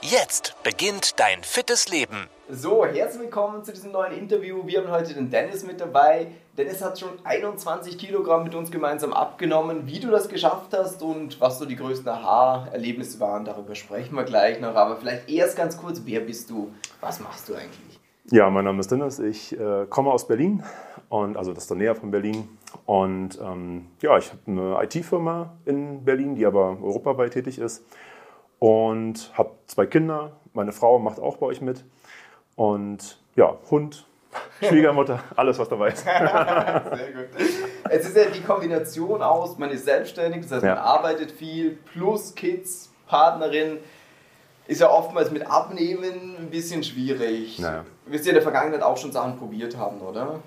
Jetzt beginnt dein fittes Leben. So, herzlich willkommen zu diesem neuen Interview. Wir haben heute den Dennis mit dabei. Dennis hat schon 21 Kilogramm mit uns gemeinsam abgenommen. Wie du das geschafft hast und was so die größten Aha-Erlebnisse waren, darüber sprechen wir gleich noch. Aber vielleicht erst ganz kurz, wer bist du? Was machst du eigentlich? Ja, mein Name ist Dennis. Ich äh, komme aus Berlin und also das ist der näher von Berlin. Und ähm, ja, ich habe eine IT-Firma in Berlin, die aber europaweit tätig ist und habe zwei Kinder. Meine Frau macht auch bei euch mit. Und ja, Hund, Schwiegermutter, alles was dabei ist. Sehr gut. Es ist ja die Kombination aus, man ist selbstständig, das heißt, man arbeitet viel, plus Kids, Partnerin. Ist ja oftmals mit Abnehmen ein bisschen schwierig. Naja. Wirst du in der Vergangenheit auch schon Sachen probiert haben, oder?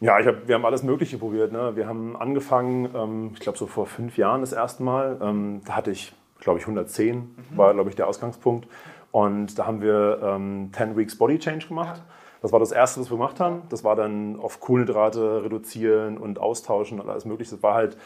Ja, ich hab, wir haben alles Mögliche probiert. Ne? Wir haben angefangen, ähm, ich glaube so vor fünf Jahren das erste Mal. Ähm, da hatte ich glaube ich 110 mhm. war, glaube ich, der Ausgangspunkt. Und da haben wir ähm, 10 Weeks Body Change gemacht. Ja. Das war das Erste, was wir gemacht haben. Das war dann auf Kohlenhydrate reduzieren und austauschen und alles Mögliche. Das war halt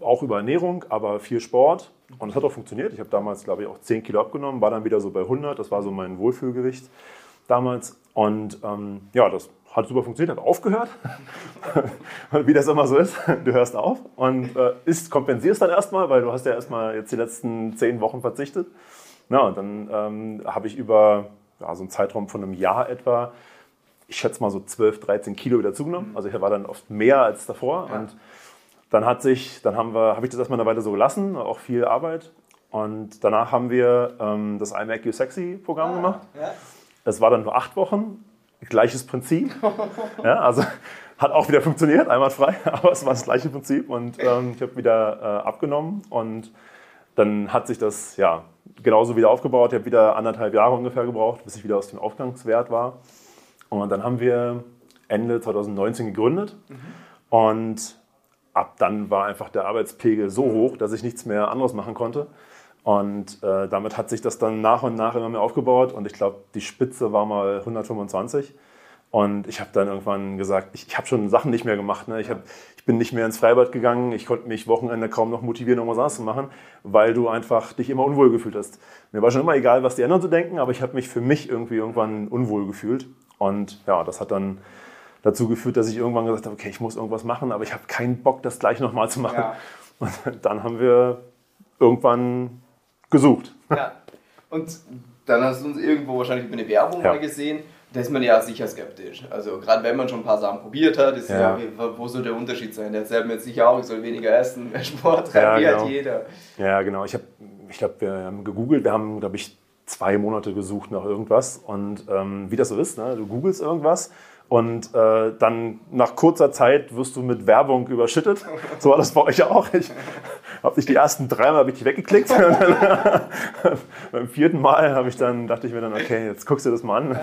auch über Ernährung, aber viel Sport. Und es hat auch funktioniert. Ich habe damals, glaube ich, auch 10 Kilo abgenommen, war dann wieder so bei 100. Das war so mein Wohlfühlgewicht damals. Und ähm, ja, das hat super funktioniert, hat aufgehört. Wie das immer so ist, du hörst auf und äh, ist, kompensierst dann erstmal, weil du hast ja erstmal jetzt die letzten zehn Wochen verzichtet. Na, und dann ähm, habe ich über ja, so einen Zeitraum von einem Jahr etwa, ich schätze mal so 12, 13 Kilo wieder zugenommen. Also ich war dann oft mehr als davor. Ja. Und dann hat sich, dann haben wir, habe ich das erstmal eine Weile so gelassen, auch viel Arbeit. Und danach haben wir ähm, das I Make You Sexy Programm ah, gemacht. Ja. Das war dann nur acht Wochen Gleiches Prinzip. Ja, also hat auch wieder funktioniert, einwandfrei, aber es war das gleiche Prinzip und ähm, ich habe wieder äh, abgenommen und dann hat sich das ja genauso wieder aufgebaut. Ich habe wieder anderthalb Jahre ungefähr gebraucht, bis ich wieder aus dem Aufgangswert war. Und dann haben wir Ende 2019 gegründet mhm. und ab dann war einfach der Arbeitspegel so hoch, dass ich nichts mehr anderes machen konnte. Und äh, damit hat sich das dann nach und nach immer mehr aufgebaut. Und ich glaube, die Spitze war mal 125. Und ich habe dann irgendwann gesagt, ich, ich habe schon Sachen nicht mehr gemacht. Ne? Ich, hab, ich bin nicht mehr ins Freibad gegangen. Ich konnte mich Wochenende kaum noch motivieren, irgendwas anderes zu machen, weil du einfach dich immer unwohl gefühlt hast. Mir war schon immer egal, was die anderen so denken, aber ich habe mich für mich irgendwie irgendwann unwohl gefühlt. Und ja, das hat dann dazu geführt, dass ich irgendwann gesagt habe, okay, ich muss irgendwas machen, aber ich habe keinen Bock, das gleich nochmal zu machen. Ja. Und dann haben wir irgendwann gesucht. Ja. Und dann hast du uns irgendwo wahrscheinlich über eine Werbung ja. mal gesehen. Da ist man ja sicher skeptisch. Also gerade wenn man schon ein paar Sachen probiert hat, ist ja, ja wo soll der Unterschied sein? Der erzählt mir jetzt sicher auch, ich soll weniger essen, mehr Sport treiben, ja, genau. jeder. Ja, genau. Ich, ich glaube, wir haben gegoogelt, wir haben, glaube ich, zwei Monate gesucht nach irgendwas. Und ähm, wie das so ist, ne? du googelst irgendwas und äh, dann nach kurzer Zeit wirst du mit Werbung überschüttet. So war das bei euch auch. Ich habe nicht die ersten dreimal habe ich weggeklickt. beim vierten Mal habe ich dann dachte ich mir dann okay, jetzt guckst du das mal an.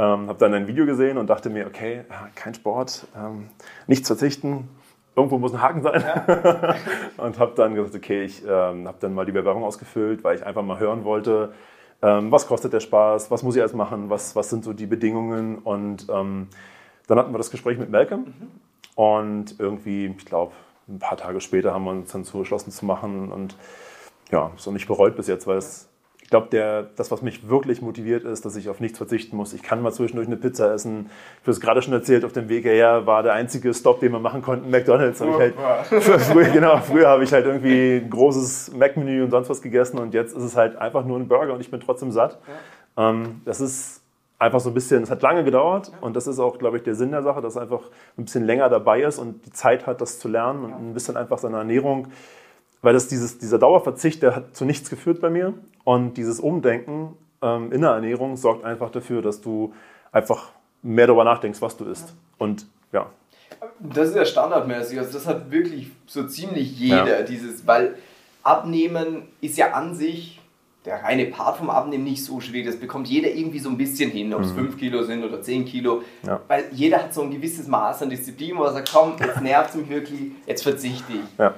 Ähm, habe dann ein Video gesehen und dachte mir okay, kein Sport, ähm, nichts verzichten. Irgendwo muss ein Haken sein. Ja. und habe dann gesagt, okay, ich ähm, habe dann mal die Bewerbung ausgefüllt, weil ich einfach mal hören wollte, ähm, was kostet der Spaß, was muss ich alles machen, was, was sind so die Bedingungen. Und ähm, dann hatten wir das Gespräch mit Malcolm mhm. und irgendwie, ich glaube, ein paar Tage später haben wir uns dann zugeschlossen zu machen und ja, ist auch nicht bereut bis jetzt, weil es ich glaube, das, was mich wirklich motiviert, ist, dass ich auf nichts verzichten muss. Ich kann mal zwischendurch eine Pizza essen. Ich habe es gerade schon erzählt, auf dem Weg hierher war der einzige Stop, den wir machen konnten, McDonalds. Oh, halt, früher, genau, früher habe ich halt irgendwie ein großes Mac-Menü und sonst was gegessen und jetzt ist es halt einfach nur ein Burger und ich bin trotzdem satt. Ja. Ähm, das ist einfach so ein bisschen, es hat lange gedauert und das ist auch, glaube ich, der Sinn der Sache, dass er einfach ein bisschen länger dabei ist und die Zeit hat, das zu lernen und ein bisschen einfach seine Ernährung weil das dieses, dieser Dauerverzicht, der hat zu nichts geführt bei mir. Und dieses Umdenken ähm, in der Ernährung sorgt einfach dafür, dass du einfach mehr darüber nachdenkst, was du isst. Und ja. Das ist ja standardmäßig. Also das hat wirklich so ziemlich jeder, ja. dieses, weil Abnehmen ist ja an sich der reine Part vom Abnehmen nicht so schwierig. Das bekommt jeder irgendwie so ein bisschen hin, ob es 5 Kilo sind oder 10 Kilo. Ja. Weil jeder hat so ein gewisses Maß an Disziplin, wo er sagt, komm, jetzt nervt es mich wirklich, jetzt verzichte ich. Ja.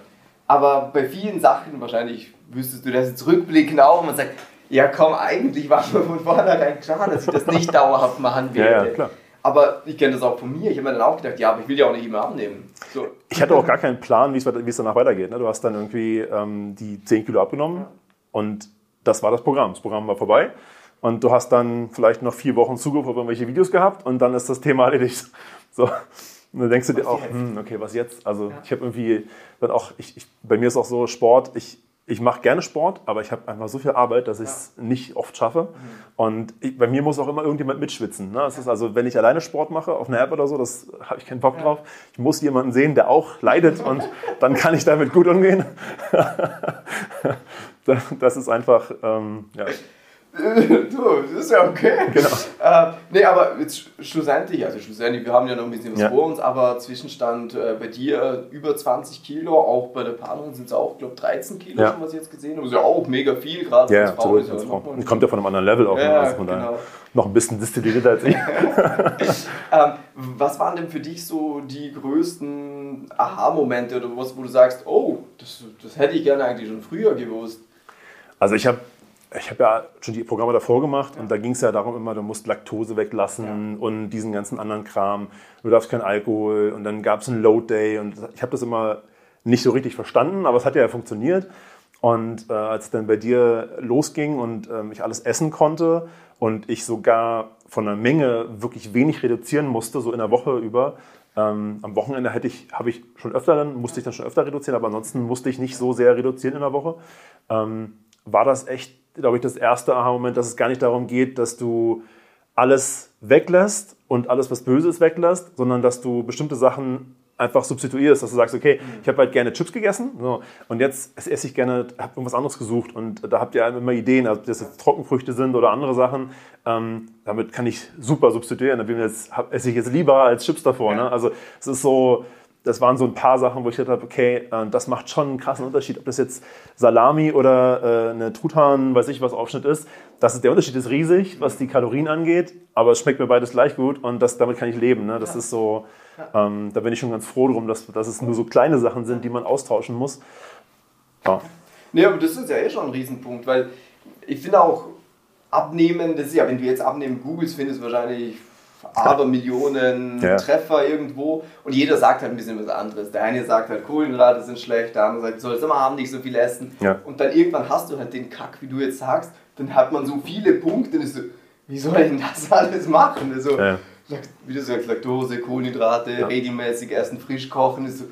Aber bei vielen Sachen, wahrscheinlich wüsstest du das jetzt rückblickend auch, man sagt, ja komm, eigentlich war mir von vornherein klar, dass ich das nicht dauerhaft machen werde. ja. Aber ich kenne das auch von mir. Ich habe mir dann auch gedacht, ja, aber ich will ja auch nicht immer abnehmen. So. Ich hatte auch gar keinen Plan, wie es wie es danach weitergeht. Ne? Du hast dann irgendwie ähm, die 10 Kilo abgenommen und das war das Programm. Das Programm war vorbei und du hast dann vielleicht noch vier Wochen Zugriff auf irgendwelche Videos gehabt und dann ist das Thema erledigt. So. Und dann denkst du dir auch, hm, okay, was jetzt? Also ich habe irgendwie dann auch, ich, ich, bei mir ist auch so Sport, ich, ich mache gerne Sport, aber ich habe einfach so viel Arbeit, dass ich es nicht oft schaffe. Und ich, bei mir muss auch immer irgendjemand mitschwitzen. Ne? Das ist also, wenn ich alleine Sport mache auf einer App oder so, das habe ich keinen Bock drauf. Ich muss jemanden sehen, der auch leidet und dann kann ich damit gut umgehen. Das- ist einfach, ähm, ja. du, das ist ja okay. Genau. Äh, nee, aber jetzt schlussendlich, also schlussendlich, wir haben ja noch ein bisschen was Ja. vor uns, aber Zwischenstand äh, bei dir über 20 Kilo, auch bei der Partnerin sind es auch, glaube 13 Kilo Ja. schon, was ich jetzt gesehen habe. Das ist ja auch mega viel, gerade Ja, als Frau. absolut. ist ja als Frau. kommt ja von einem anderen Level auch. Ja, Also von genau. noch ein bisschen destillierter als ich. Ähm, was waren denn für dich so die größten Aha-Momente oder was, wo du sagst, oh, das, das hätte ich gerne eigentlich schon früher gewusst? Also ich habe ich hab ja schon die Programme davor gemacht und da ging es ja darum immer, du musst Laktose weglassen und diesen ganzen anderen Kram. Du darfst kein Alkohol und dann gab es einen Load Day und ich habe das immer nicht so richtig verstanden, aber es hat ja funktioniert. Und äh, als es dann bei dir losging und ähm, ich alles essen konnte und ich sogar von der Menge wirklich wenig reduzieren musste, so in der Woche über, ähm, am Wochenende hätte ich, habe ich schon öfter dann, musste ich dann schon öfter reduzieren, aber ansonsten musste ich nicht so sehr reduzieren in der Woche. Ähm, war das echt, glaube ich, das erste Aha-Moment, dass es gar nicht darum geht, dass du alles weglässt und alles, was böse ist, weglässt, sondern dass du bestimmte Sachen einfach substituierst, dass du sagst, okay, ich habe halt gerne Chips gegessen so, und jetzt esse ich gerne, habe irgendwas anderes gesucht und da habt ihr immer Ideen, ob das jetzt Trockenfrüchte sind oder andere Sachen, ähm, damit kann ich super substituieren, da bin ich jetzt, hab, esse ich jetzt lieber als Chips davor. Ne? Also es ist so, das waren so ein paar Sachen, wo ich gedacht habe, okay, äh, das macht schon einen krassen Unterschied, ob das jetzt Salami oder äh, eine Truthahn, weiß ich was, Aufschnitt ist. Das ist, der Unterschied ist riesig, was die Kalorien angeht, aber es schmeckt mir beides gleich gut und das, damit kann ich leben. Ne? Das ist so, ähm, da bin ich schon ganz froh drum, dass, dass es nur so kleine Sachen sind, die man austauschen muss. Ja. Nee, aber das ist ja eh schon ein Riesenpunkt, weil ich finde auch, abnehmen, das ist ja, wenn du jetzt abnehmen googelst, findest du wahrscheinlich aber Millionen Ja. Treffer irgendwo und jeder sagt halt ein bisschen was anderes. Der eine sagt halt, Kohlenhydrate sind schlecht, der andere sagt, du sollst immer abends nicht so viel essen. Ja. Und dann irgendwann hast du halt den Kack, wie du jetzt sagst, dann hat man so viele Punkte und ist so, wie soll ich denn das alles machen? Also, Ja. Wie du sagst, Laktose, Kohlenhydrate, regelmäßig essen, frisch kochen, ist so,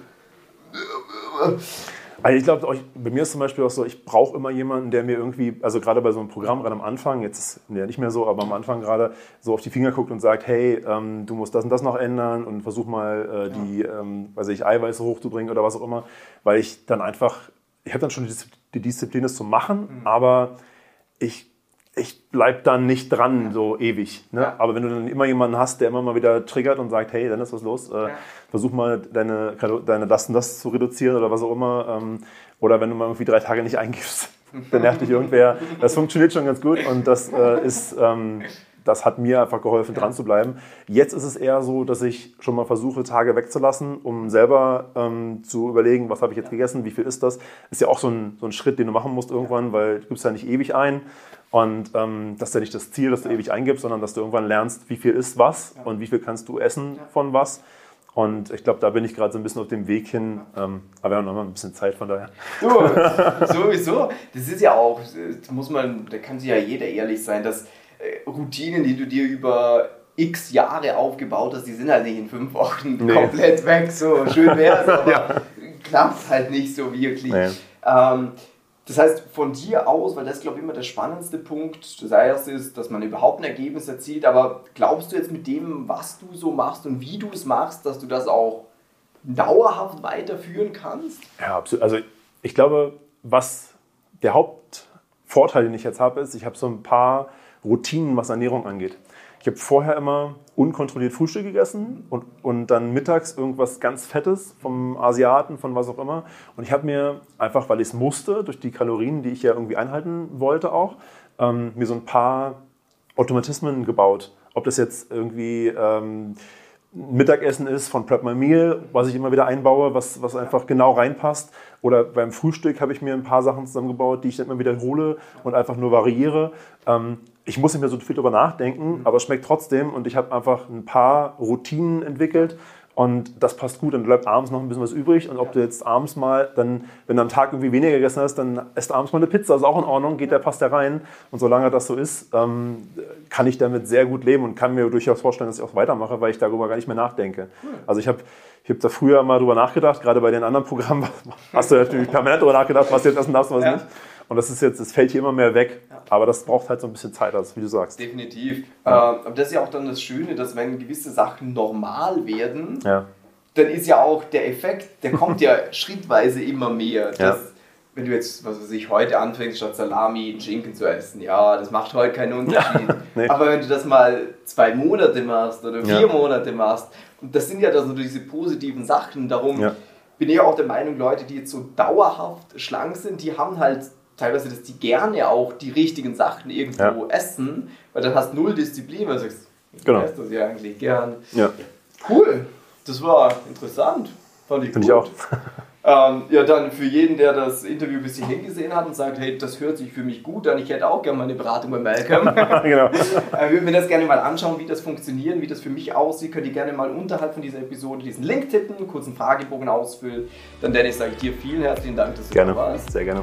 Also ich glaube, bei mir ist zum Beispiel auch so, ich brauche immer jemanden, der mir irgendwie, also gerade bei so einem Programm, gerade am Anfang, jetzt ist ja nicht mehr so, aber am Anfang gerade so auf die Finger guckt und sagt, hey, ähm, du musst das und das noch ändern und versuch mal äh, die, ähm, weiß ich, Eiweiße hochzubringen oder was auch immer, weil ich dann einfach, ich habe dann schon die, Dis- die Disziplin, das zu machen, aber ich ich bleib dann nicht dran so ewig. Ne? Ja. Aber wenn du dann immer jemanden hast, der immer mal wieder triggert und sagt, hey, dann ist was los, äh, versuch mal deine, deine das und das zu reduzieren oder was auch immer. Ähm, oder wenn du mal irgendwie drei Tage nicht eingibst, dann nervt dich irgendwer. Das funktioniert schon ganz gut und das äh, ist, ähm, das hat mir einfach geholfen, dran zu bleiben. Jetzt ist es eher so, dass ich schon mal versuche, Tage wegzulassen, um selber ähm, zu überlegen, was habe ich jetzt gegessen, wie viel ist das. Ist ja auch so ein, so ein Schritt, den du machen musst irgendwann, weil du gibst ja nicht ewig ein. Und ähm, das ist ja nicht das Ziel, dass du ewig eingibst, sondern dass du irgendwann lernst, wie viel ist was und wie viel kannst du essen von was. Und ich glaube, da bin ich gerade so ein bisschen auf dem Weg hin. Ähm, aber wir haben noch mal ein bisschen Zeit, von daher. Du, sowieso. Das ist ja auch, muss man, da kann sich ja jeder ehrlich sein, dass Routinen, die du dir über x Jahre aufgebaut hast, die sind halt nicht in fünf Wochen Nee. komplett weg. So schön wäre es, aber klappt halt nicht so wirklich. Nee. Ähm, das heißt, von dir aus, weil das glaube ich, immer der spannendste Punkt. Das erste ist, dass man überhaupt ein Ergebnis erzielt, aber glaubst du jetzt mit dem, was du so machst und wie du es machst, dass du das auch dauerhaft weiterführen kannst? Ja, absolut. Also ich glaube, was der Hauptvorteil, den ich jetzt habe, ist, ich habe so ein paar Routinen, was Ernährung angeht. Ich habe vorher immer unkontrolliert Frühstück gegessen und, und dann mittags irgendwas ganz Fettes vom Asiaten, von was auch immer. Und ich habe mir einfach, weil ich es musste, durch die Kalorien, die ich ja irgendwie einhalten wollte auch, ähm, mir so ein paar Automatismen gebaut. Ob das jetzt irgendwie ähm, Mittagessen ist von Prep My Meal, was ich immer wieder einbaue, was, was einfach genau reinpasst. Oder beim Frühstück habe ich mir ein paar Sachen zusammengebaut, die ich dann immer wiederhole und einfach nur variiere. Ähm, ich muss nicht mehr so viel darüber nachdenken, aber es schmeckt trotzdem und ich habe einfach ein paar Routinen entwickelt, und das passt gut, dann bleibt abends noch ein bisschen was übrig. Und ob du jetzt abends mal, dann, wenn du am Tag irgendwie weniger gegessen hast, dann isst abends mal eine Pizza, ist auch in Ordnung, geht der, passt der rein. Und solange das so ist, ähm, kann ich damit sehr gut leben und kann mir durchaus vorstellen, dass ich auch weitermache, weil ich darüber gar nicht mehr nachdenke. Also ich habe ich habe da früher mal drüber nachgedacht, gerade bei den anderen Programmen hast du natürlich permanent drüber nachgedacht, was du jetzt essen darfst und was ja. nicht. Und das ist jetzt, das fällt hier immer mehr weg. Ja. Aber das braucht halt so ein bisschen Zeit, also wie du sagst. Definitiv. Ja. Ähm, aber das ist ja auch dann das Schöne, dass wenn gewisse Sachen normal werden, ja. dann ist ja auch der Effekt, der kommt ja schrittweise immer mehr. Das, wenn du jetzt, was weiß ich, heute anfängst, statt Salami Schinken zu essen, ja, das macht heute keinen Unterschied. nee. Aber wenn du das mal zwei Monate machst oder vier Monate machst, und das sind ja dann so diese positiven Sachen, darum bin ich auch der Meinung, Leute, die jetzt so dauerhaft schlank sind, die haben halt teilweise, dass die gerne auch die richtigen Sachen irgendwo ja. essen, weil dann hast du null Disziplin, weil du sagst, ich genau. esse das ja eigentlich gern. Ja. Cool, das war interessant. Fand ich Finde ich auch. Ähm, ja, dann für jeden, der das Interview bis hierhin gesehen hat und sagt, hey, das hört sich für mich gut an, ich hätte auch gerne mal eine Beratung bei Malcolm. genau. äh, würde mir das gerne mal anschauen, wie das funktioniert, wie das für mich aussieht. Könnt ihr gerne mal unterhalb von dieser Episode diesen Link tippen, einen kurzen Fragebogen ausfüllen. Dann, Dennis, sage ich dir vielen herzlichen Dank, dass du gerne. da warst. Sehr gerne.